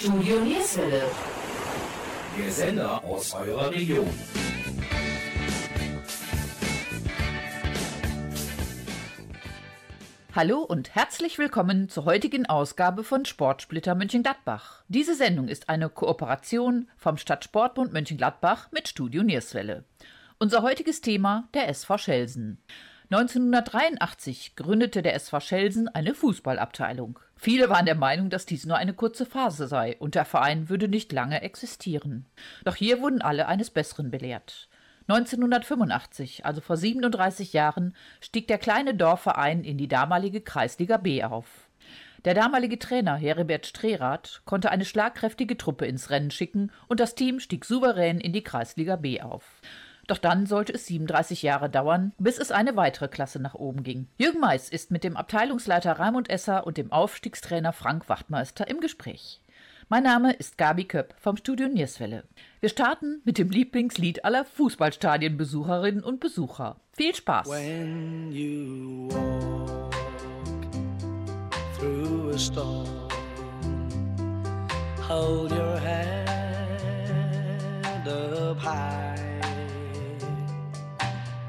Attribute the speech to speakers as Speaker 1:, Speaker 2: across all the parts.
Speaker 1: Studio Nierswelle.
Speaker 2: Der Sender aus eurer Region.
Speaker 3: Hallo und herzlich willkommen zur heutigen Ausgabe von Sportsplitter Mönchengladbach. Diese Sendung ist eine Kooperation vom Stadtsportbund Mönchengladbach mit Studio Nierswelle. Unser heutiges Thema der SV Schelsen. 1983 gründete der SV Schelsen eine Fußballabteilung. Viele waren der Meinung, dass dies nur eine kurze Phase sei und der Verein würde nicht lange existieren. Doch hier wurden alle eines Besseren belehrt. 1985, also vor 37 Jahren, stieg der kleine Dorfverein in die damalige Kreisliga B auf. Der damalige Trainer Heribert Strerath konnte eine schlagkräftige Truppe ins Rennen schicken und das Team stieg souverän in die Kreisliga B auf. Doch dann sollte es 37 Jahre dauern, bis es eine weitere Klasse nach oben ging. Jürgen Mais ist mit dem Abteilungsleiter Raimund Esser und dem Aufstiegstrainer Frank Wachtmeister im Gespräch. Mein Name ist Gabi Köpp vom Studio Nierswelle. Wir starten mit dem Lieblingslied aller Fußballstadienbesucherinnen und Besucher. Viel Spaß!
Speaker 4: When you walk through a storm, hold your head up high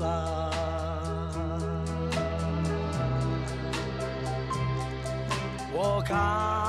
Speaker 4: 啦我看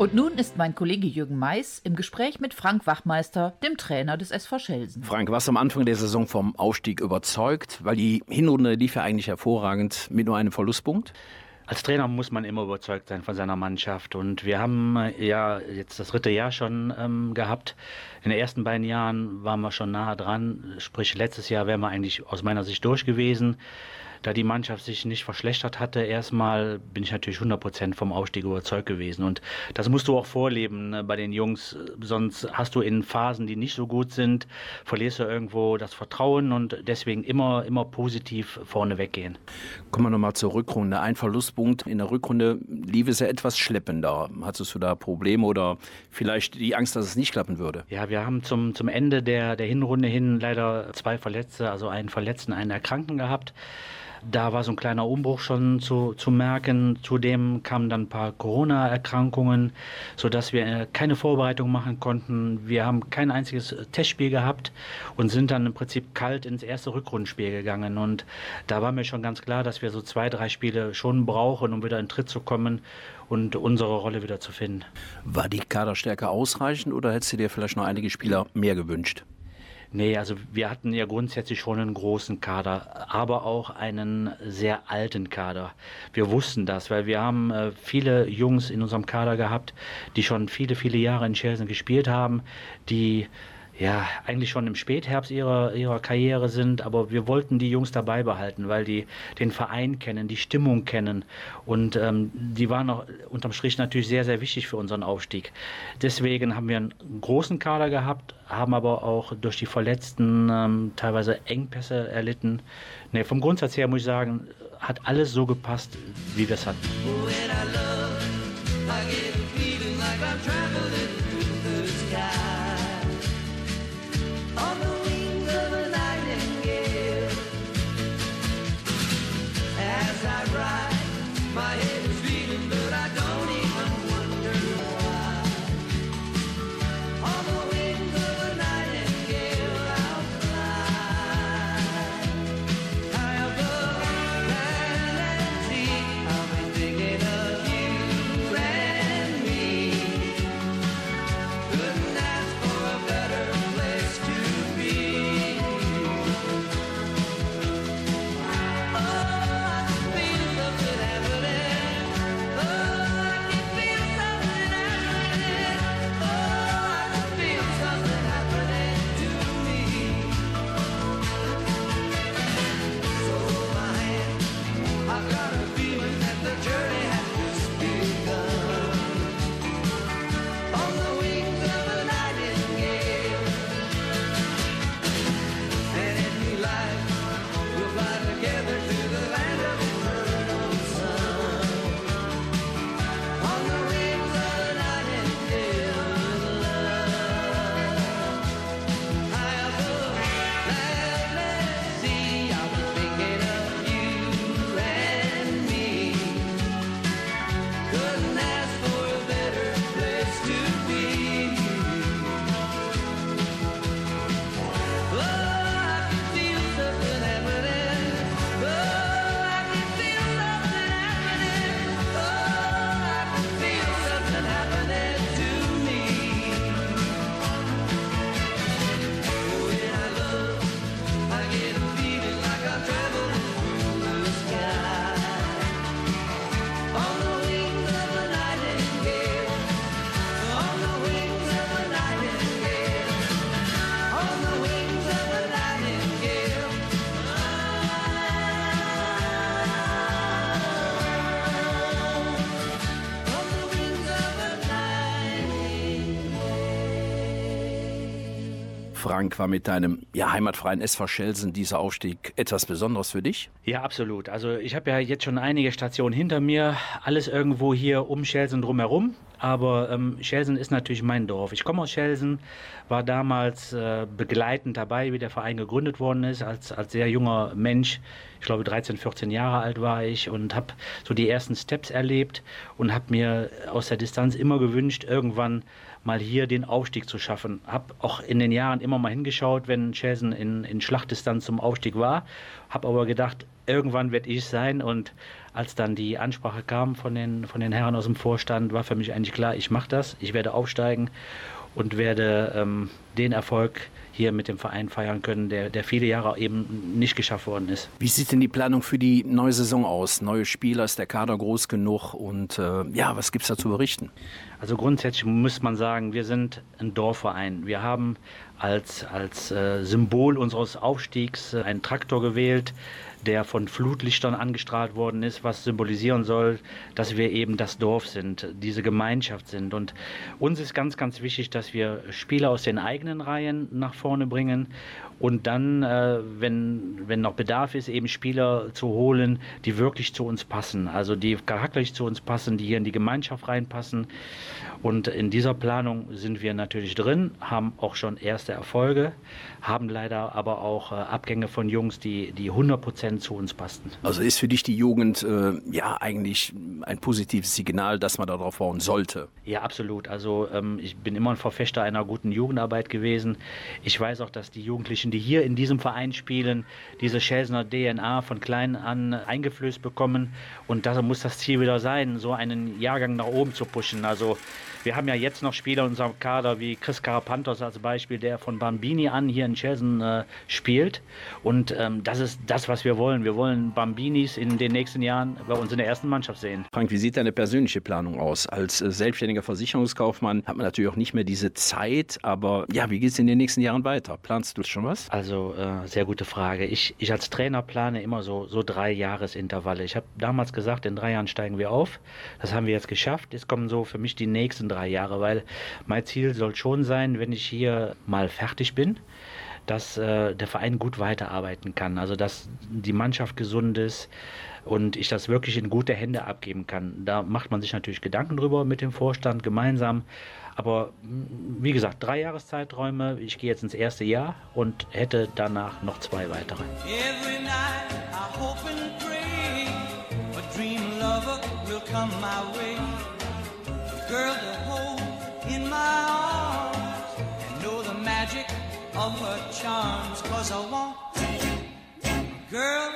Speaker 3: Und nun ist mein Kollege Jürgen Mais im Gespräch mit Frank Wachmeister, dem Trainer des SV Schelsen.
Speaker 5: Frank, warst du am Anfang der Saison vom Aufstieg überzeugt? Weil die Hinrunde lief ja eigentlich hervorragend mit nur einem Verlustpunkt.
Speaker 6: Als Trainer muss man immer überzeugt sein von seiner Mannschaft. Und wir haben äh, ja jetzt das dritte Jahr schon ähm, gehabt. In den ersten beiden Jahren waren wir schon nahe dran. Sprich, letztes Jahr wären wir eigentlich aus meiner Sicht durch gewesen. Da die Mannschaft sich nicht verschlechtert hatte, erstmal bin ich natürlich 100% vom Aufstieg überzeugt gewesen. Und das musst du auch vorleben ne, bei den Jungs. Sonst hast du in Phasen, die nicht so gut sind, verlierst du irgendwo das Vertrauen und deswegen immer, immer positiv vorne weggehen.
Speaker 5: Kommen wir nochmal zur Rückrunde. Ein Verlustpunkt in der Rückrunde lief es ja etwas schleppender. Hattest du da Probleme oder vielleicht die Angst, dass es nicht klappen würde?
Speaker 6: Ja, wir haben zum, zum Ende der, der Hinrunde hin leider zwei Verletzte, also einen Verletzten, einen Erkrankten gehabt. Da war so ein kleiner Umbruch schon zu, zu merken. Zudem kamen dann ein paar Corona-Erkrankungen, sodass wir äh, keine Vorbereitung machen konnten. Wir haben kein einziges Testspiel gehabt und sind dann im Prinzip kalt ins erste Rückrundenspiel gegangen. Und da war mir schon ganz klar, dass wir so zwei, drei Spiele schon brauchen, um wieder in Tritt zu kommen und unsere Rolle wieder zu finden.
Speaker 5: War die Kaderstärke ausreichend oder hättest du dir vielleicht noch einige Spieler mehr gewünscht?
Speaker 6: Nee, also wir hatten ja grundsätzlich schon einen großen Kader, aber auch einen sehr alten Kader. Wir wussten das, weil wir haben äh, viele Jungs in unserem Kader gehabt, die schon viele, viele Jahre in Chelsea gespielt haben, die ja, eigentlich schon im Spätherbst ihrer, ihrer Karriere sind, aber wir wollten die Jungs dabei behalten, weil die den Verein kennen, die Stimmung kennen und ähm, die waren auch unterm Strich natürlich sehr, sehr wichtig für unseren Aufstieg. Deswegen haben wir einen großen Kader gehabt, haben aber auch durch die Verletzten ähm, teilweise Engpässe erlitten. Nee, vom Grundsatz her muss ich sagen, hat alles so gepasst, wie wir es hatten.
Speaker 5: Frank, war mit deinem ja, heimatfreien SV Schelsen dieser Aufstieg etwas Besonderes für dich?
Speaker 6: Ja, absolut. Also ich habe ja jetzt schon einige Stationen hinter mir, alles irgendwo hier um Schelsen drumherum. Aber ähm, Schelsen ist natürlich mein Dorf. Ich komme aus Schelsen, war damals äh, begleitend dabei, wie der Verein gegründet worden ist, als, als sehr junger Mensch. Ich glaube, 13, 14 Jahre alt war ich und habe so die ersten Steps erlebt und habe mir aus der Distanz immer gewünscht, irgendwann mal hier den Aufstieg zu schaffen. Habe auch in den Jahren immer mal hingeschaut, wenn Schelsen in, in Schlachtdistanz zum Aufstieg war. Habe aber gedacht, irgendwann werde ich sein. Und als dann die Ansprache kam von den, von den Herren aus dem Vorstand, war für mich eigentlich klar, ich mache das. Ich werde aufsteigen und werde ähm, den Erfolg hier mit dem Verein feiern können, der, der viele Jahre eben nicht geschafft worden ist.
Speaker 5: Wie sieht denn die Planung für die neue Saison aus? Neue Spieler, ist der Kader groß genug? Und äh, ja, was gibt es da zu berichten?
Speaker 6: Also grundsätzlich muss man sagen, wir sind ein Dorfverein. Wir haben als, als äh, Symbol unseres Aufstiegs äh, einen Traktor gewählt, der von Flutlichtern angestrahlt worden ist, was symbolisieren soll, dass wir eben das Dorf sind, diese Gemeinschaft sind. Und uns ist ganz, ganz wichtig, dass wir Spieler aus den eigenen Reihen nach vorne bringen und dann, äh, wenn, wenn noch Bedarf ist, eben Spieler zu holen, die wirklich zu uns passen, also die charakterlich zu uns passen, die hier in die Gemeinschaft reinpassen. Und in dieser Planung sind wir natürlich drin, haben auch schon erste Erfolge, haben leider aber auch äh, Abgänge von Jungs, die, die 100 Prozent zu uns passten.
Speaker 5: Also ist für dich die Jugend äh, ja eigentlich ein positives Signal, dass man darauf bauen sollte.
Speaker 6: Ja, absolut. Also ähm, ich bin immer ein Verfechter einer guten Jugendarbeit gewesen. Ich weiß auch, dass die Jugendlichen, die hier in diesem Verein spielen, diese Schelsner DNA von klein an eingeflößt bekommen. Und da muss das Ziel wieder sein, so einen Jahrgang nach oben zu pushen. Also wir haben ja jetzt noch Spieler in unserem Kader wie Chris Karapantos als Beispiel, der von Bambini an hier in Chelsea äh, spielt. Und ähm, das ist das, was wir wollen. Wir wollen Bambinis in den nächsten Jahren bei uns in der ersten Mannschaft sehen.
Speaker 5: Frank, wie sieht deine persönliche Planung aus? Als äh, selbstständiger Versicherungskaufmann hat man natürlich auch nicht mehr diese Zeit, aber ja, wie geht es in den nächsten Jahren weiter? Planst du schon was?
Speaker 6: Also äh, sehr gute Frage. Ich, ich als Trainer plane immer so, so drei Jahresintervalle. Ich habe damals gesagt, in drei Jahren steigen wir auf. Das haben wir jetzt geschafft. Jetzt kommen so für mich die nächsten drei Jahre, weil mein Ziel soll schon sein, wenn ich hier mal fertig bin, dass äh, der Verein gut weiterarbeiten kann. Also dass die Mannschaft gesund ist und ich das wirklich in gute Hände abgeben kann. Da macht man sich natürlich Gedanken drüber mit dem Vorstand gemeinsam. Aber mm, wie gesagt, drei Jahreszeiträume. Ich gehe jetzt ins erste Jahr und hätte danach noch zwei weitere.
Speaker 7: Come my way. Girl to hold in my arms and know the magic of her charms. Cause I want a girl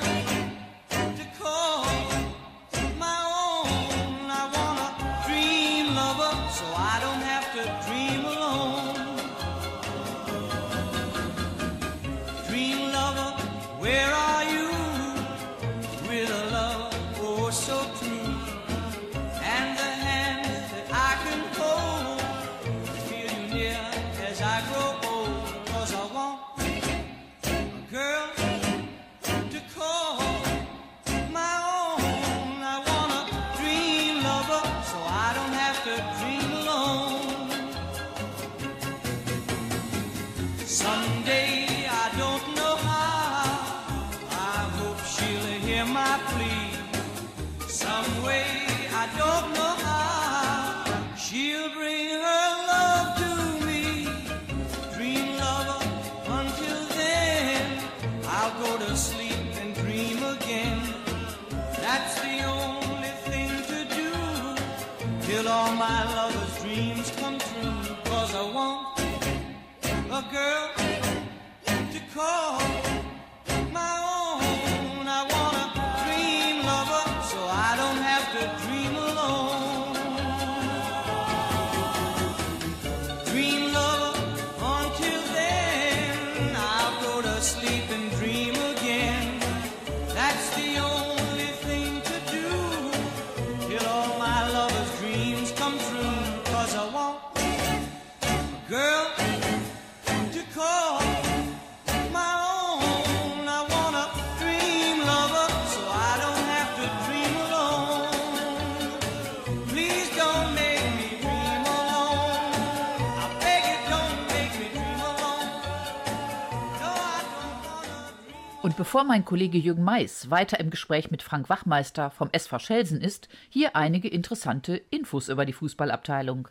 Speaker 3: Und bevor mein Kollege Jürgen Mais weiter im Gespräch mit Frank Wachmeister vom SV Schelsen ist, hier einige interessante Infos über die Fußballabteilung.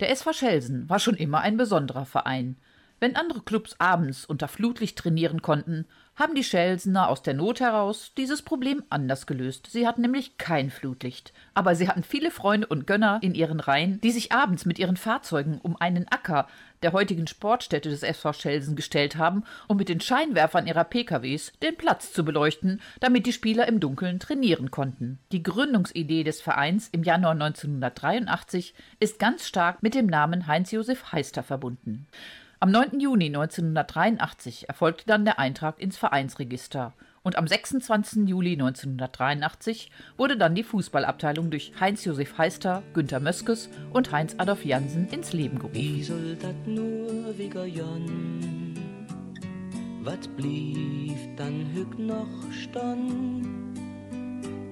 Speaker 3: Der SV Schelsen war schon immer ein besonderer Verein. Wenn andere Clubs abends unter Flutlicht trainieren konnten, haben die Schelsener aus der Not heraus dieses Problem anders gelöst. Sie hatten nämlich kein Flutlicht. Aber sie hatten viele Freunde und Gönner in ihren Reihen, die sich abends mit ihren Fahrzeugen um einen Acker der heutigen Sportstätte des SV Schelsen gestellt haben, um mit den Scheinwerfern ihrer PKWs den Platz zu beleuchten, damit die Spieler im Dunkeln trainieren konnten. Die Gründungsidee des Vereins im Januar 1983 ist ganz stark mit dem Namen Heinz-Josef Heister verbunden. Am 9. Juni 1983 erfolgte dann der Eintrag ins Vereinsregister und am 26. Juli 1983 wurde dann die Fußballabteilung durch Heinz-Josef Heister, Günter Möskes und Heinz-Adolf Jansen ins Leben gerufen.
Speaker 8: Wat blieb dann hüg noch stand?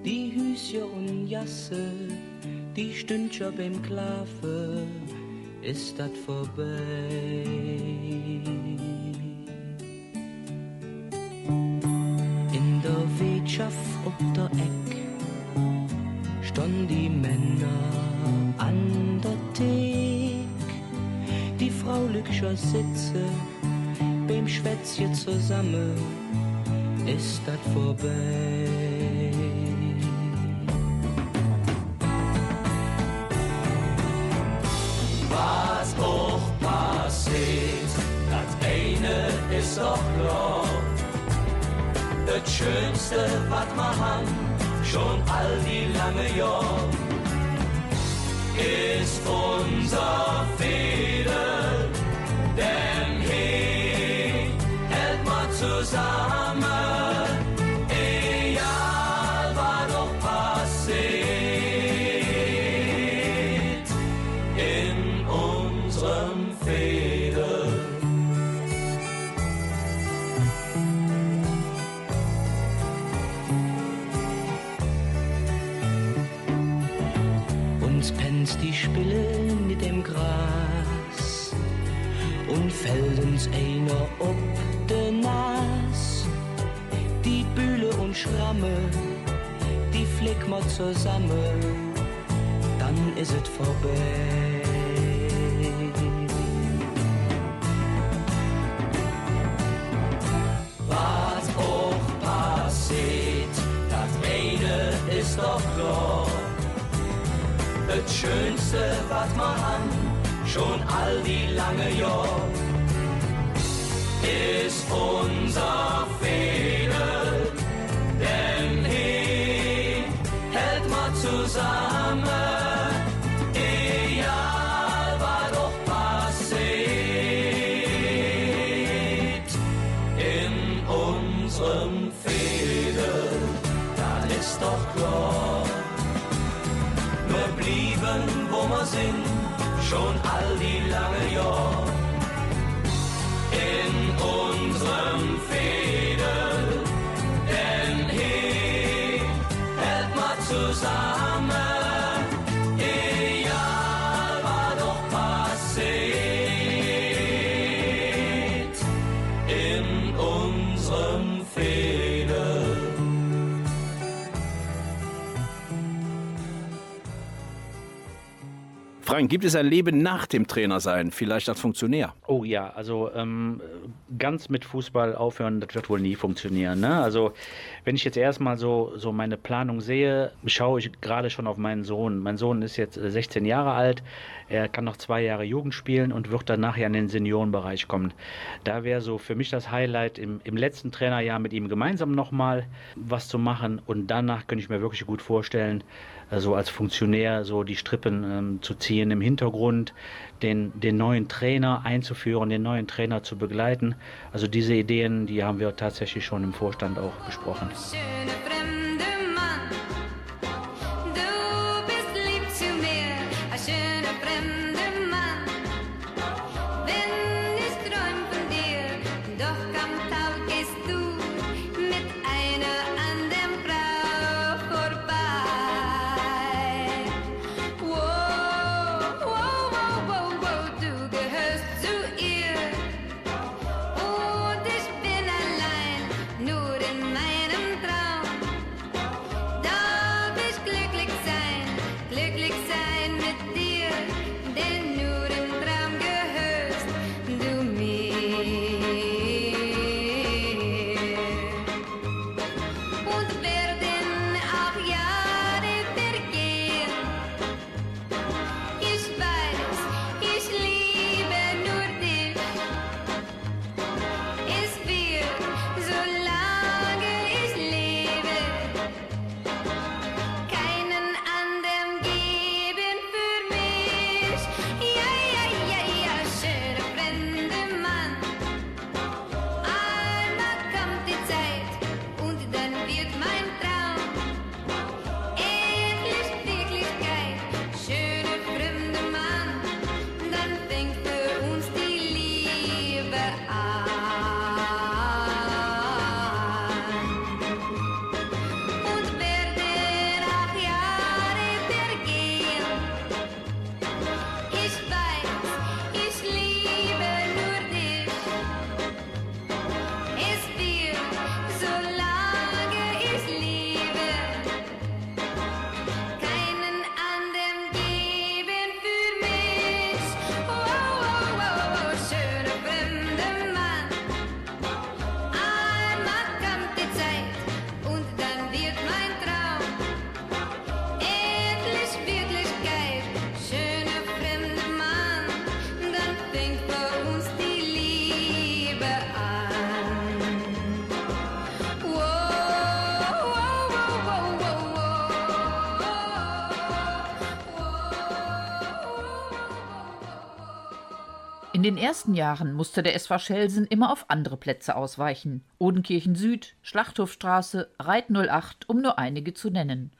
Speaker 8: Die Hüsje und Jasse, die Stündcher beim Klafe, ist dat vorbei. In der Wirtschaft ob der Eck stand die Männer an der Thek. Die Frau Lügscher sitze beim Schwätzchen zusammen
Speaker 1: ist das vorbei. Was auch passiert, das eine ist doch klar. Das Schönste, was wir haben, schon all die lange Jahr, ist unser Fehler. Denn hey, hält mal zusammen, zusammen, dann ist es vorbei. Was auch passiert, das eine ist doch klar. Das Schönste, was wir haben, schon all die lange Jahr, ist unser Fehler. Zusammen,
Speaker 5: Frank, gibt es ein Leben nach dem Trainersein, vielleicht als Funktionär?
Speaker 6: Oh ja, also ähm, ganz mit Fußball aufhören, das wird wohl nie funktionieren. Ne? Also wenn ich jetzt erstmal so, so meine Planung sehe, schaue ich gerade schon auf meinen Sohn. Mein Sohn ist jetzt äh, 16 Jahre alt, er kann noch zwei Jahre Jugend spielen und wird dann nachher in den Seniorenbereich kommen. Da wäre so für mich das Highlight, im, im letzten Trainerjahr mit ihm gemeinsam nochmal was zu machen und danach könnte ich mir wirklich gut vorstellen, so als Funktionär so die Strippen ähm, zu ziehen im Hintergrund, den, den neuen Trainer einzuführen, den neuen Trainer zu begleiten. Also diese Ideen, die haben wir tatsächlich schon im Vorstand auch besprochen.
Speaker 9: Schöne fremde
Speaker 3: den ersten Jahren musste der SV Schelsen immer auf andere Plätze ausweichen. Odenkirchen Süd, Schlachthofstraße, Reit 08, um nur einige zu nennen.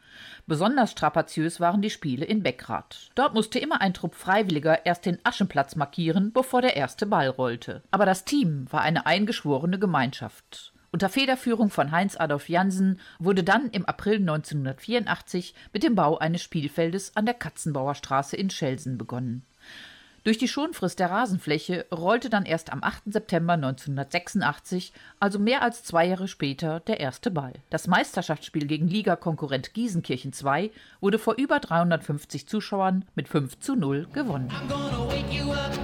Speaker 3: Besonders strapaziös waren die Spiele in Beckrath. Dort musste immer ein Trupp Freiwilliger erst den Aschenplatz markieren, bevor der erste Ball rollte. Aber das Team war eine eingeschworene Gemeinschaft. Unter Federführung von Heinz Adolf Jansen wurde dann im April 1984 mit dem Bau eines Spielfeldes an der Katzenbauer Straße in Schelsen begonnen. Durch die Schonfrist der Rasenfläche rollte dann erst am 8. September 1986, also mehr als zwei Jahre später, der erste Ball. Das Meisterschaftsspiel gegen Ligakonkurrent Giesenkirchen II wurde vor über 350 Zuschauern mit 5 zu 0 gewonnen.
Speaker 10: I'm gonna wake you up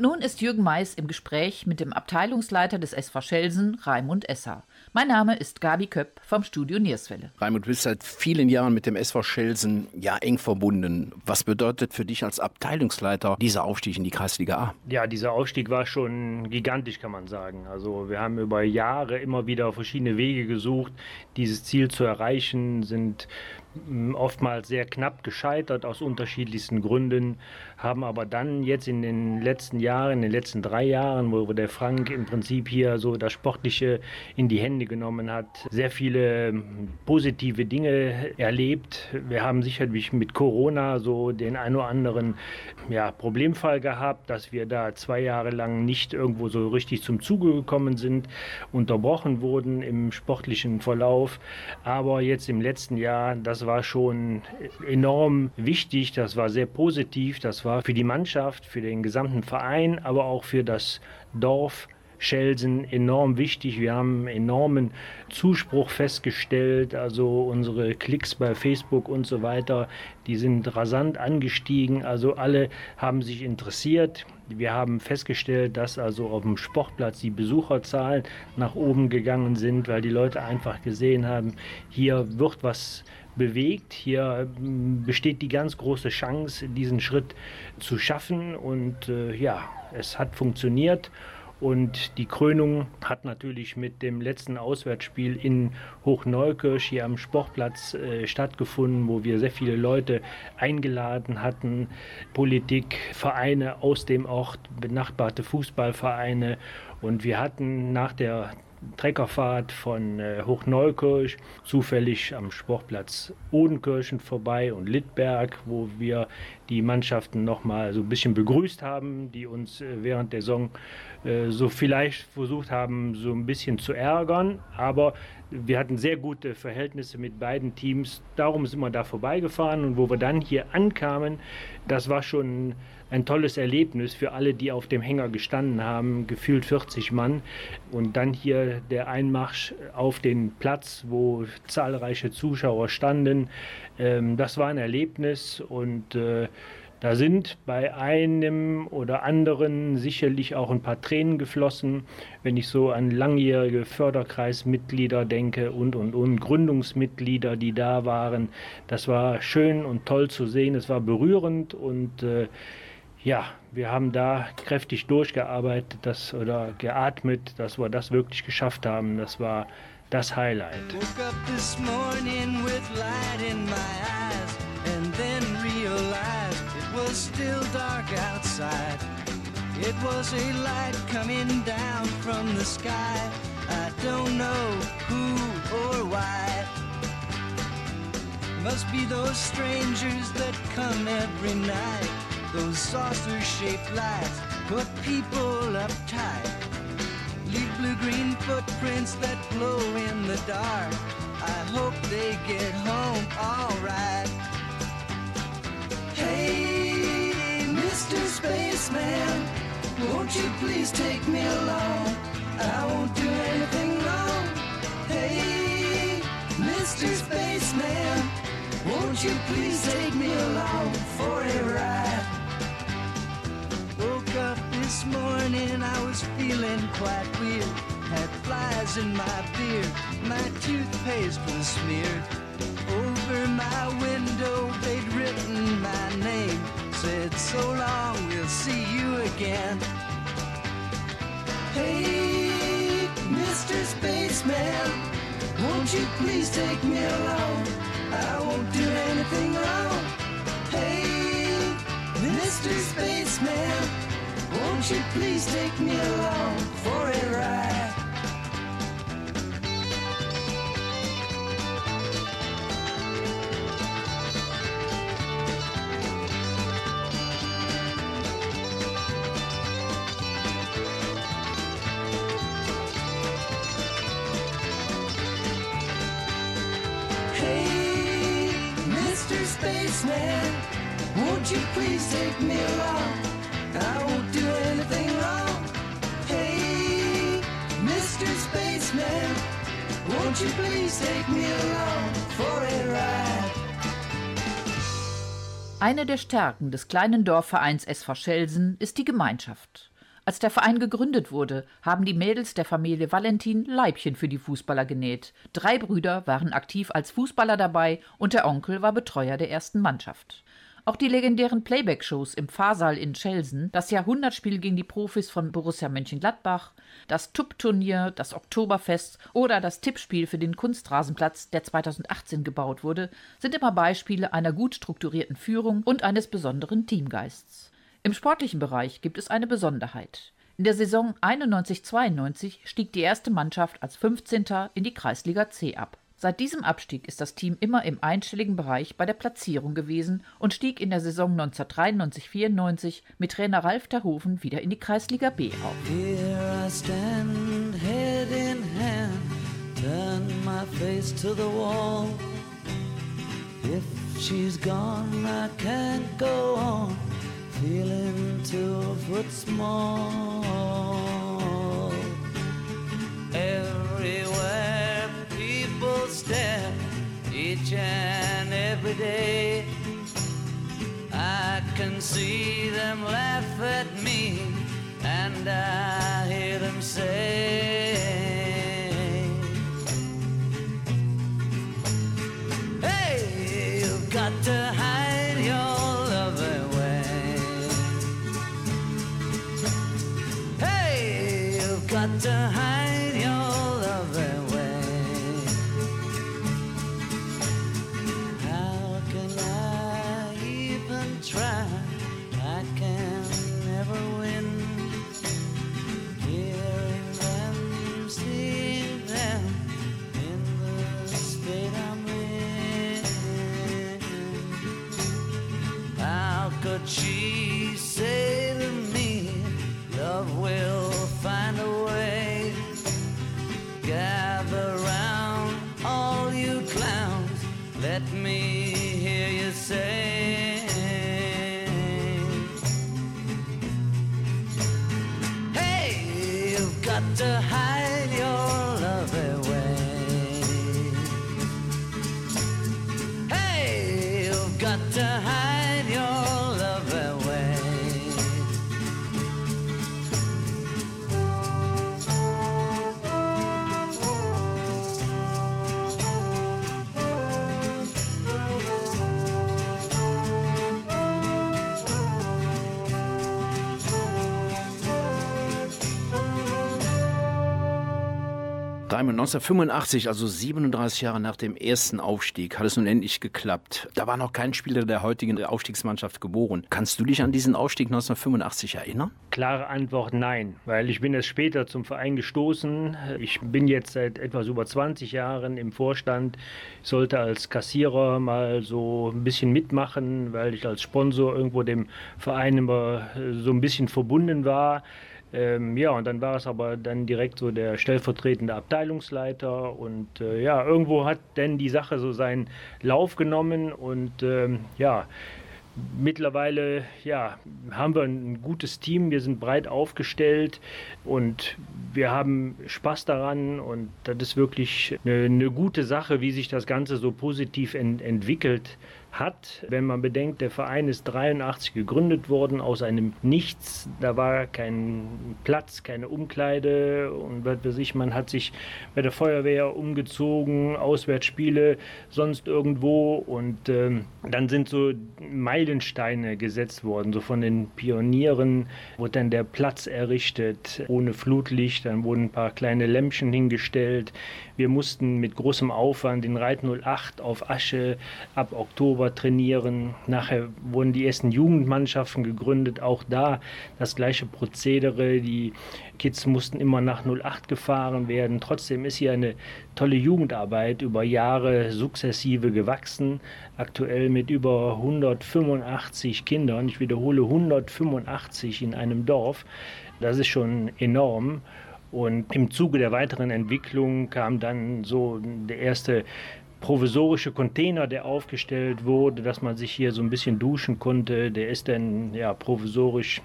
Speaker 3: Und nun ist Jürgen Mais im Gespräch mit dem Abteilungsleiter des SV Schelsen, Raimund Esser. Mein Name ist Gabi Köpp vom Studio Nierswelle.
Speaker 5: Raimund, du bist seit vielen Jahren mit dem SV Schelsen ja eng verbunden. Was bedeutet für dich als Abteilungsleiter dieser Aufstieg in die Kreisliga A?
Speaker 11: Ja, dieser Aufstieg war schon gigantisch, kann man sagen. Also wir haben über Jahre immer wieder verschiedene Wege gesucht, dieses Ziel zu erreichen, sind mm, oftmals sehr knapp gescheitert aus unterschiedlichsten Gründen, haben aber dann jetzt in den letzten Jahren, in den letzten drei Jahren, wo der Frank im Prinzip hier so das Sportliche in die Hände genommen hat, sehr viele mm, positive Dinge erlebt. Wir haben sicherlich mit Corona so den ein oder anderen ja, Problemfall gehabt, dass wir da zwei Jahre lang nicht irgendwo so richtig zum Zuge gekommen sind, unterbrochen wurden im sportlichen Verlauf. Aber jetzt im letzten Jahr, das war schon enorm wichtig, das war sehr positiv, das war für die Mannschaft, für den gesamten Verein, aber auch für das Dorf. Schelsen enorm wichtig. Wir haben enormen Zuspruch festgestellt. Also unsere Klicks bei Facebook und so weiter, die sind rasant angestiegen. Also alle haben sich interessiert. Wir haben festgestellt, dass also auf dem Sportplatz die Besucherzahlen nach oben gegangen sind, weil die Leute einfach gesehen haben, hier wird was bewegt. Hier ähm, besteht die ganz große Chance, diesen Schritt zu schaffen. Und äh, ja, es hat funktioniert. Und die Krönung hat natürlich mit dem letzten Auswärtsspiel in Hochneukirch hier am Sportplatz äh, stattgefunden, wo wir sehr viele Leute eingeladen hatten, Politik, Vereine aus dem Ort, benachbarte Fußballvereine. Und wir hatten nach der Treckerfahrt von äh, Hochneukirch, zufällig am Sportplatz Odenkirchen vorbei und Littberg, wo wir die Mannschaften nochmal so ein bisschen begrüßt haben, die uns äh, während der Saison äh, so vielleicht versucht haben, so ein bisschen zu ärgern. Aber wir hatten sehr gute Verhältnisse mit beiden Teams. Darum sind wir da vorbeigefahren und wo wir dann hier ankamen, das war schon ein tolles Erlebnis für alle, die auf dem Hänger gestanden haben, gefühlt 40 Mann. Und dann hier der Einmarsch auf den Platz, wo zahlreiche Zuschauer standen. Ähm, das war ein Erlebnis und äh, Da sind bei einem oder anderen sicherlich auch ein paar Tränen geflossen, wenn ich so an langjährige Förderkreismitglieder denke und, und, und Gründungsmitglieder, die da waren. Das war schön und toll zu sehen, es war berührend und äh, ja, wir haben da kräftig durchgearbeitet das, oder geatmet, dass wir das wirklich geschafft haben. Das war das Highlight.
Speaker 4: It was a light coming down from the sky. I don't know who or why. Must be those strangers that come every night. Those saucer shaped lights put people uptight. Leave blue green footprints that glow in the dark. I hope they get home alright. Hey, Mr. Spaceman, won't you please take me along? I won't do anything wrong. Hey, Mr. Spaceman, won't you please take me along for a ride? This morning, I was feeling quite weird. Had flies in my beard, my toothpaste was smeared. Over my window, they'd written my name. Said, so long, we'll see you again. Hey, Mr. Spaceman, won't you please take me along? I won't do anything wrong. Hey, Mr. Spaceman, won't you please take me along for a ride? Hey, Mr. Spaceman, won't you please take me along? Won't you please take me along for a ride?
Speaker 3: Eine der Stärken des kleinen Dorfvereins SV Schelsen ist die Gemeinschaft. Als der Verein gegründet wurde, haben die Mädels der Familie Valentin Leibchen für die Fußballer genäht. Drei Brüder waren aktiv als Fußballer dabei und der Onkel war Betreuer der ersten Mannschaft. Auch die legendären Playback-Shows im Pfarrsaal in Schelsen, das Jahrhundertspiel gegen die Profis von Borussia Mönchengladbach, das Tupp-Turnier, das Oktoberfest oder das Tippspiel für den Kunstrasenplatz, der 2018 gebaut wurde, sind immer Beispiele einer gut strukturierten Führung und eines besonderen Teamgeists. Im sportlichen Bereich gibt es eine Besonderheit. In der Saison 91-92 stieg die erste Mannschaft als 15. in die Kreisliga C ab. Seit diesem Abstieg ist das Team immer im einstelligen Bereich bei der Platzierung gewesen und stieg in der Saison 1993-94 mit Trainer Ralf Terhoven wieder in die Kreisliga B auf.
Speaker 4: Here I stand, head in hand, turn my face to the wall. If she's gone, I can't go on, feeling two foot small. Everywhere stare, each and every day. I can see them laugh at me, and I hear them say, Hey, you've got to
Speaker 5: Raimund, 1985, also 37 Jahre nach dem ersten Aufstieg, hat es nun endlich geklappt. Da war noch kein Spieler der heutigen Aufstiegsmannschaft geboren. Kannst du dich an diesen Aufstieg 1985 erinnern?
Speaker 11: Klare Antwort nein, weil ich bin erst später zum Verein gestoßen. Ich bin jetzt seit etwas über 20 Jahren im Vorstand. Ich sollte als Kassierer mal so ein bisschen mitmachen, weil ich als Sponsor irgendwo dem Verein immer so ein bisschen verbunden war. Ähm, ja, und dann war es aber dann direkt so der stellvertretende Abteilungsleiter und äh, ja, irgendwo hat denn die Sache so seinen Lauf genommen und ähm, ja, mittlerweile ja, haben wir ein gutes Team, wir sind breit aufgestellt und wir haben Spaß daran und das ist wirklich eine, eine gute Sache, wie sich das Ganze so positiv ent entwickelt hat. Wenn man bedenkt, der Verein ist 83 gegründet worden aus einem Nichts. Da war kein Platz, keine Umkleide und was weiß ich, man hat sich bei der Feuerwehr umgezogen, Auswärtsspiele, sonst irgendwo und ähm, dann sind so Meilensteine gesetzt worden, so von den Pionieren wurde dann der Platz errichtet, ohne Flutlicht, dann wurden ein paar kleine Lämpchen hingestellt. Wir mussten mit großem Aufwand den Reit 08 auf Asche ab Oktober trainieren. Nachher wurden die ersten Jugendmannschaften gegründet, auch da das gleiche Prozedere. Die Kids mussten immer nach 08 gefahren werden. Trotzdem ist hier eine tolle Jugendarbeit über Jahre sukzessive gewachsen. Aktuell mit über 185 Kindern. Ich wiederhole 185 in einem Dorf. Das ist schon enorm. Und im Zuge der weiteren Entwicklung kam dann so der erste provisorische Container, der aufgestellt wurde, dass man sich hier so ein bisschen duschen konnte. Der ist dann ja provisorisch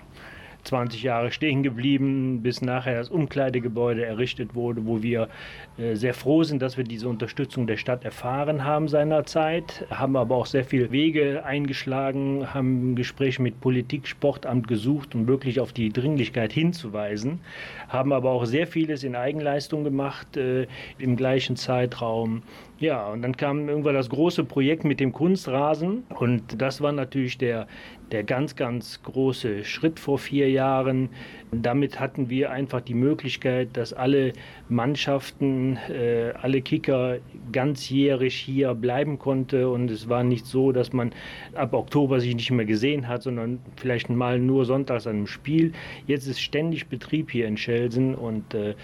Speaker 11: 20 Jahre stehen geblieben, bis nachher das Umkleidegebäude errichtet wurde, wo wir äh, sehr froh sind, dass wir diese Unterstützung der Stadt erfahren haben seinerzeit, haben aber auch sehr viele Wege eingeschlagen, haben Gespräche mit Politik, Sportamt gesucht, um wirklich auf die Dringlichkeit hinzuweisen, haben aber auch sehr vieles in Eigenleistung gemacht äh, im gleichen Zeitraum. Ja, und dann kam irgendwann das große Projekt mit dem Kunstrasen und das war natürlich der, der ganz, ganz große Schritt vor vier Jahren. Damit hatten wir einfach die Möglichkeit, dass alle Mannschaften, äh, alle Kicker ganzjährig hier bleiben konnte und es war nicht so, dass man ab Oktober sich nicht mehr gesehen hat, sondern vielleicht mal nur sonntags an einem Spiel. Jetzt ist ständig Betrieb hier in Schelsen und äh,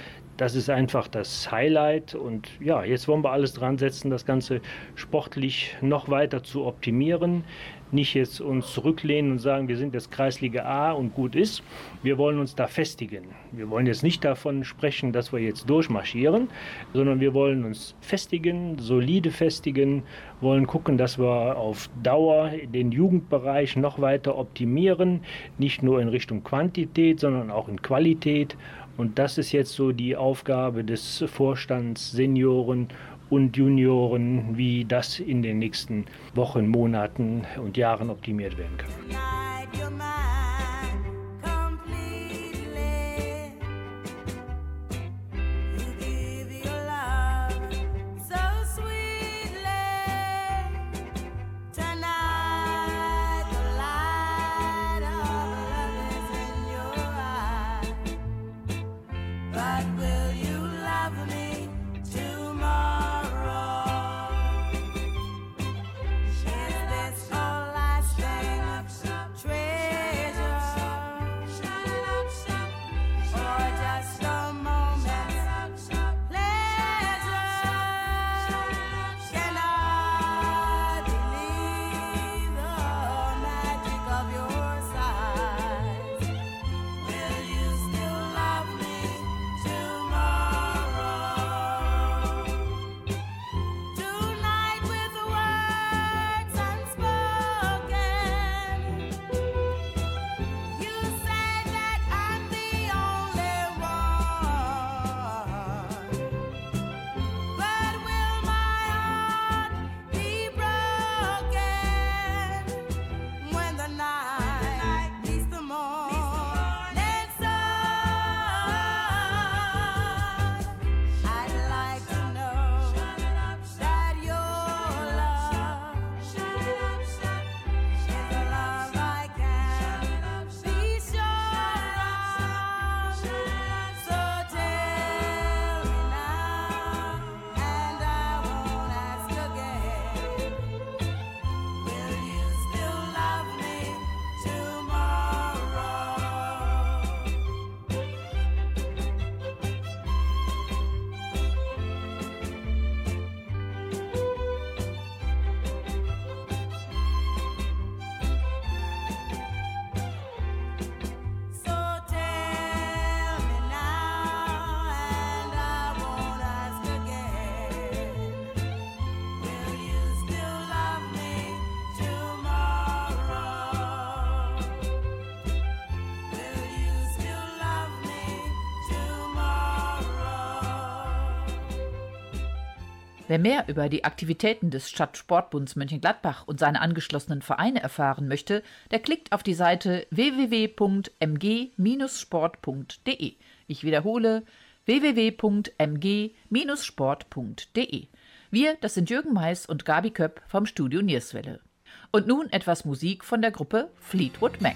Speaker 11: das ist einfach das Highlight. Und ja, jetzt wollen wir alles dran setzen, das Ganze sportlich noch weiter zu optimieren. Nicht jetzt uns zurücklehnen und sagen, wir sind jetzt Kreisliga A und gut ist. Wir wollen uns da festigen. Wir wollen jetzt nicht davon sprechen, dass wir jetzt durchmarschieren, sondern wir wollen uns festigen, solide festigen, wollen gucken, dass wir auf Dauer den Jugendbereich noch weiter optimieren. Nicht nur in Richtung Quantität, sondern auch in Qualität. Und das ist jetzt so die Aufgabe des Vorstands, Senioren und Junioren, wie das in den nächsten Wochen, Monaten und Jahren optimiert werden kann.
Speaker 3: Wer mehr über die Aktivitäten des Stadtsportbunds Mönchengladbach und seine angeschlossenen Vereine erfahren möchte, der klickt auf die Seite www.mg-sport.de. Ich wiederhole www.mg-sport.de. Wir, das sind Jürgen Mais und Gabi Köpp vom Studio Nierswelle. Und nun etwas Musik von der Gruppe Fleetwood Mac.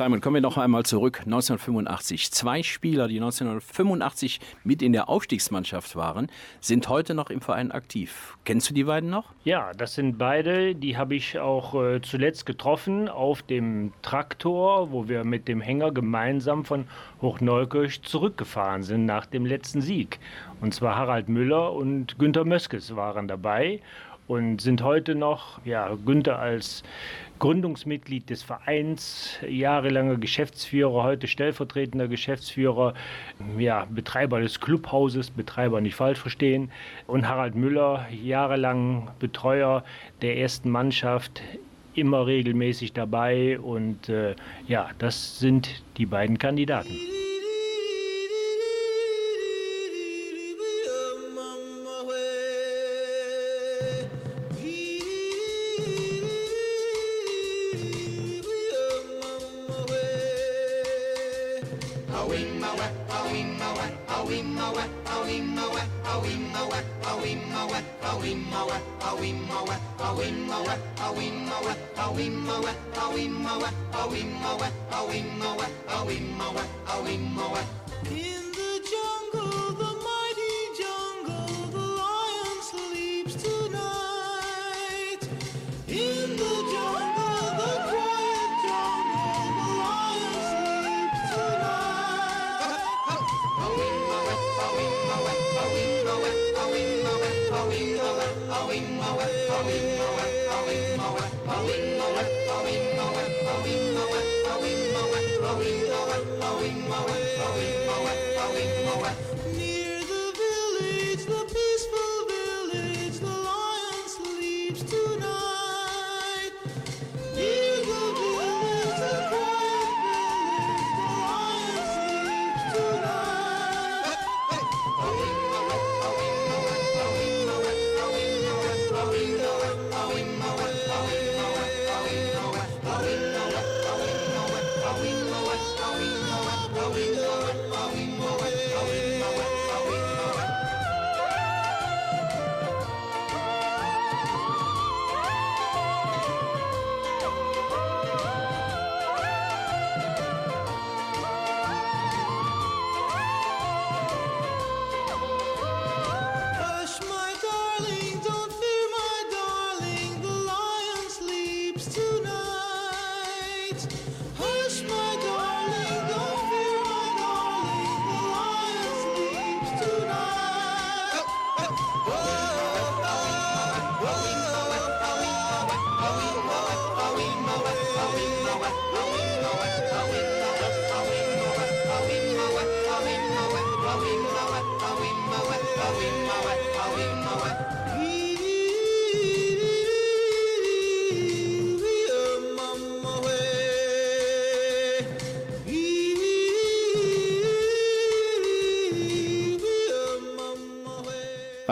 Speaker 5: Raimund, kommen wir noch einmal zurück. 1985. Zwei Spieler, die 1985 mit in der Aufstiegsmannschaft waren, sind heute noch im Verein aktiv. Kennst du die beiden noch?
Speaker 11: Ja, das sind beide, die habe ich auch äh, zuletzt getroffen auf dem Traktor, wo wir mit dem Hänger gemeinsam von Hochneukirch zurückgefahren sind nach dem letzten Sieg. Und zwar Harald Müller und Günter Möskes waren dabei und sind heute noch, ja, Günther als Gründungsmitglied des Vereins, jahrelanger Geschäftsführer, heute stellvertretender Geschäftsführer, ja, Betreiber des Clubhauses, Betreiber nicht falsch verstehen, und Harald Müller, jahrelang Betreuer der ersten Mannschaft, immer regelmäßig dabei und äh, ja, das sind die beiden Kandidaten.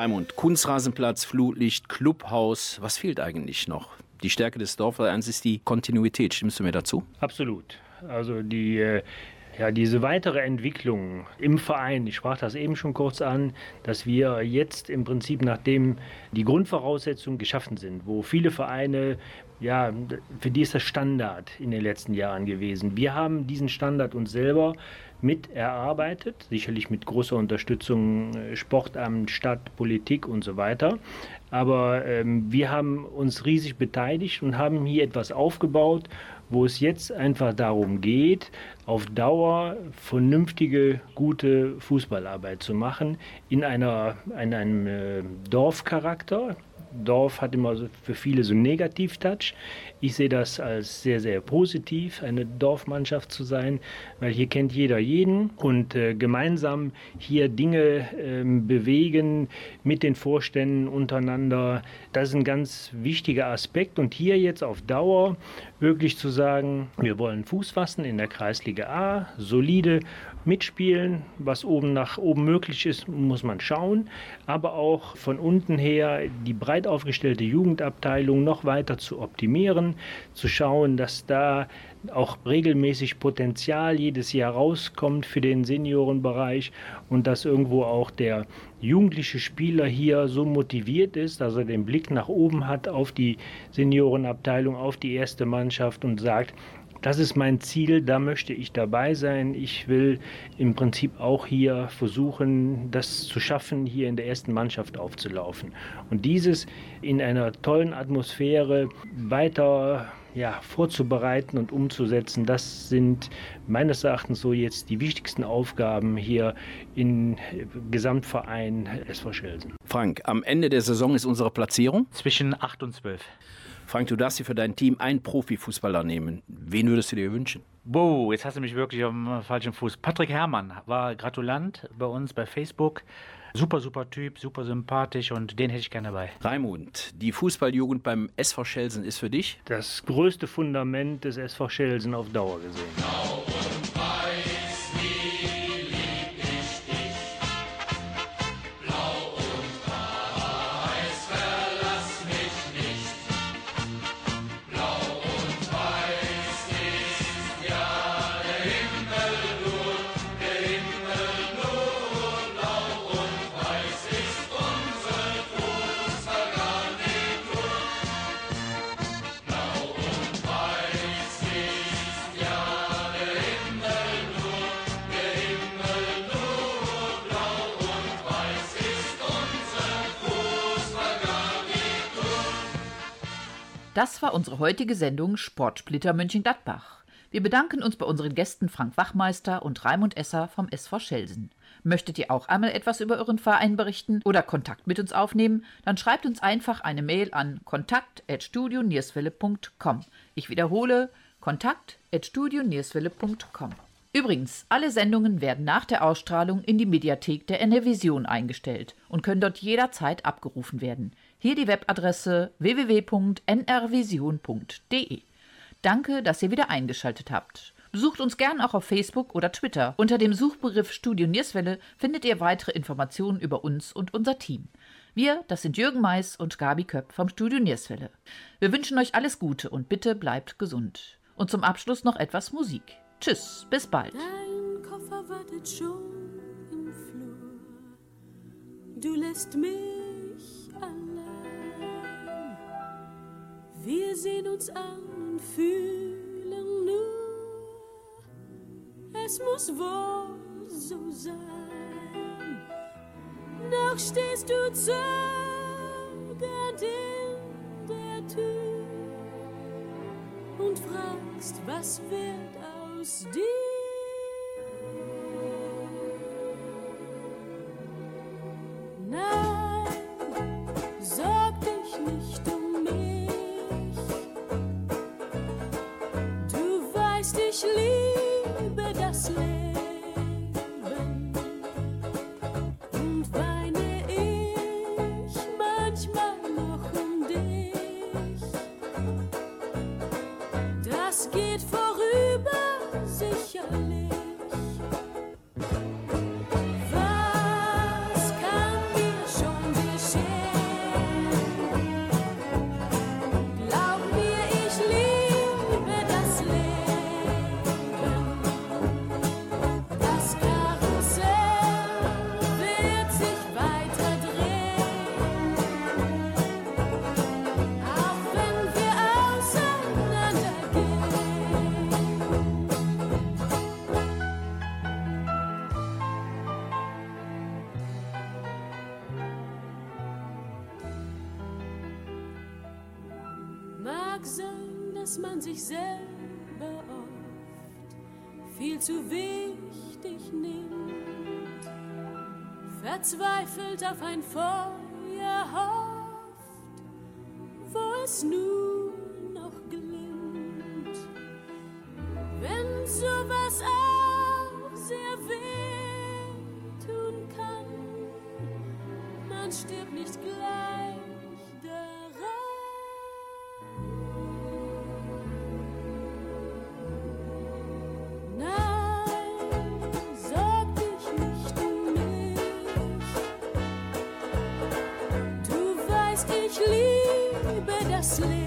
Speaker 5: Raimund, Kunstrasenplatz, Flutlicht, Clubhaus, was fehlt eigentlich noch? Die Stärke des Dorfvereins ist die Kontinuität. Stimmst du mir dazu?
Speaker 11: Absolut. Also die, äh, ja, diese weitere Entwicklung im Verein, ich sprach das eben schon kurz an, dass wir jetzt im Prinzip, nachdem die Grundvoraussetzungen geschaffen sind, wo viele Vereine, ja, für die ist das Standard in den letzten Jahren gewesen. Wir haben diesen Standard uns selber mit erarbeitet, sicherlich mit großer Unterstützung äh, Sportamt, Stadt, Politik und so weiter. Aber ähm, wir haben uns riesig beteiligt und haben hier etwas aufgebaut, wo es jetzt einfach darum geht, auf Dauer vernünftige, gute Fußballarbeit zu machen in, einer, in einem äh, Dorfcharakter. Dorf hat immer für viele so einen Negativ-Touch. Ich sehe das als sehr, sehr positiv, eine Dorfmannschaft zu sein, weil hier kennt jeder jeden und äh, gemeinsam hier Dinge ähm, bewegen mit den Vorständen untereinander. Das ist ein ganz wichtiger Aspekt und hier jetzt auf Dauer wirklich zu sagen, wir wollen Fuß fassen in der Kreisliga A, solide mitspielen, was oben nach oben möglich ist, muss man schauen, aber auch von unten her die breit aufgestellte Jugendabteilung noch weiter zu optimieren, zu schauen, dass da auch regelmäßig Potenzial jedes Jahr rauskommt für den Seniorenbereich und dass irgendwo auch der jugendliche Spieler hier so motiviert ist, dass er den Blick nach oben hat auf die Seniorenabteilung, auf die erste Mannschaft und sagt, das ist mein Ziel, da möchte ich dabei sein. Ich will im Prinzip auch hier versuchen, das zu schaffen, hier in der ersten Mannschaft aufzulaufen. Und dieses in einer tollen Atmosphäre weiter ja, vorzubereiten und umzusetzen, das sind meines Erachtens so jetzt die wichtigsten Aufgaben hier im Gesamtverein SV Schelsen.
Speaker 5: Frank, am Ende der Saison ist unsere Platzierung.
Speaker 6: Zwischen 8 und 12.
Speaker 5: Frank, du darfst dir für dein Team einen Profifußballer nehmen. Wen würdest du dir wünschen?
Speaker 6: Wow, jetzt hast du mich wirklich auf dem falschen Fuß. Patrick Herrmann war Gratulant bei uns bei Facebook. Super, super Typ, super sympathisch und den hätte ich gerne dabei.
Speaker 5: Raimund, die Fußballjugend beim SV Schelsen ist für dich?
Speaker 11: Das größte Fundament des SV Schelsen auf Dauer gesehen.
Speaker 3: Das war unsere heutige Sendung Sportsplitter Mönchengladbach. Wir bedanken uns bei unseren Gästen Frank Wachmeister und Raimund Esser vom SV Schelsen. Möchtet ihr auch einmal etwas über euren Verein berichten oder Kontakt mit uns aufnehmen, dann schreibt uns einfach eine Mail an kontakt@studionierswelle.com. Ich wiederhole kontakt@studionierswelle.com. Übrigens, alle Sendungen werden nach der Ausstrahlung in die Mediathek der NRVision eingestellt und können dort jederzeit abgerufen werden. Hier die Webadresse www.nrvision.de. Danke, dass ihr wieder eingeschaltet habt. Besucht uns gern auch auf Facebook oder Twitter. Unter dem Suchbegriff Studio Nierswelle findet ihr weitere Informationen über uns und unser Team. Wir, das sind Jürgen Mais und Gabi Köpp vom Studio Nierswelle. Wir wünschen euch alles Gute und bitte bleibt gesund. Und zum Abschluss noch etwas Musik. Tschüss, bis bald.
Speaker 12: Dein Koffer wartet schon im Flur. Du lässt mich allein. Wir sehen uns an und fühlen nur, es muss wohl so sein. Noch stehst du zögernd in der Tür und fragst, was wird aus dir? Mag sein, dass man sich selber oft viel zu wichtig nimmt, verzweifelt auf ein Feuer hofft, wo es nur noch glimmt. Wenn sowas auch sehr weh tun kann, man stirbt nicht gleich ich liebe das Leben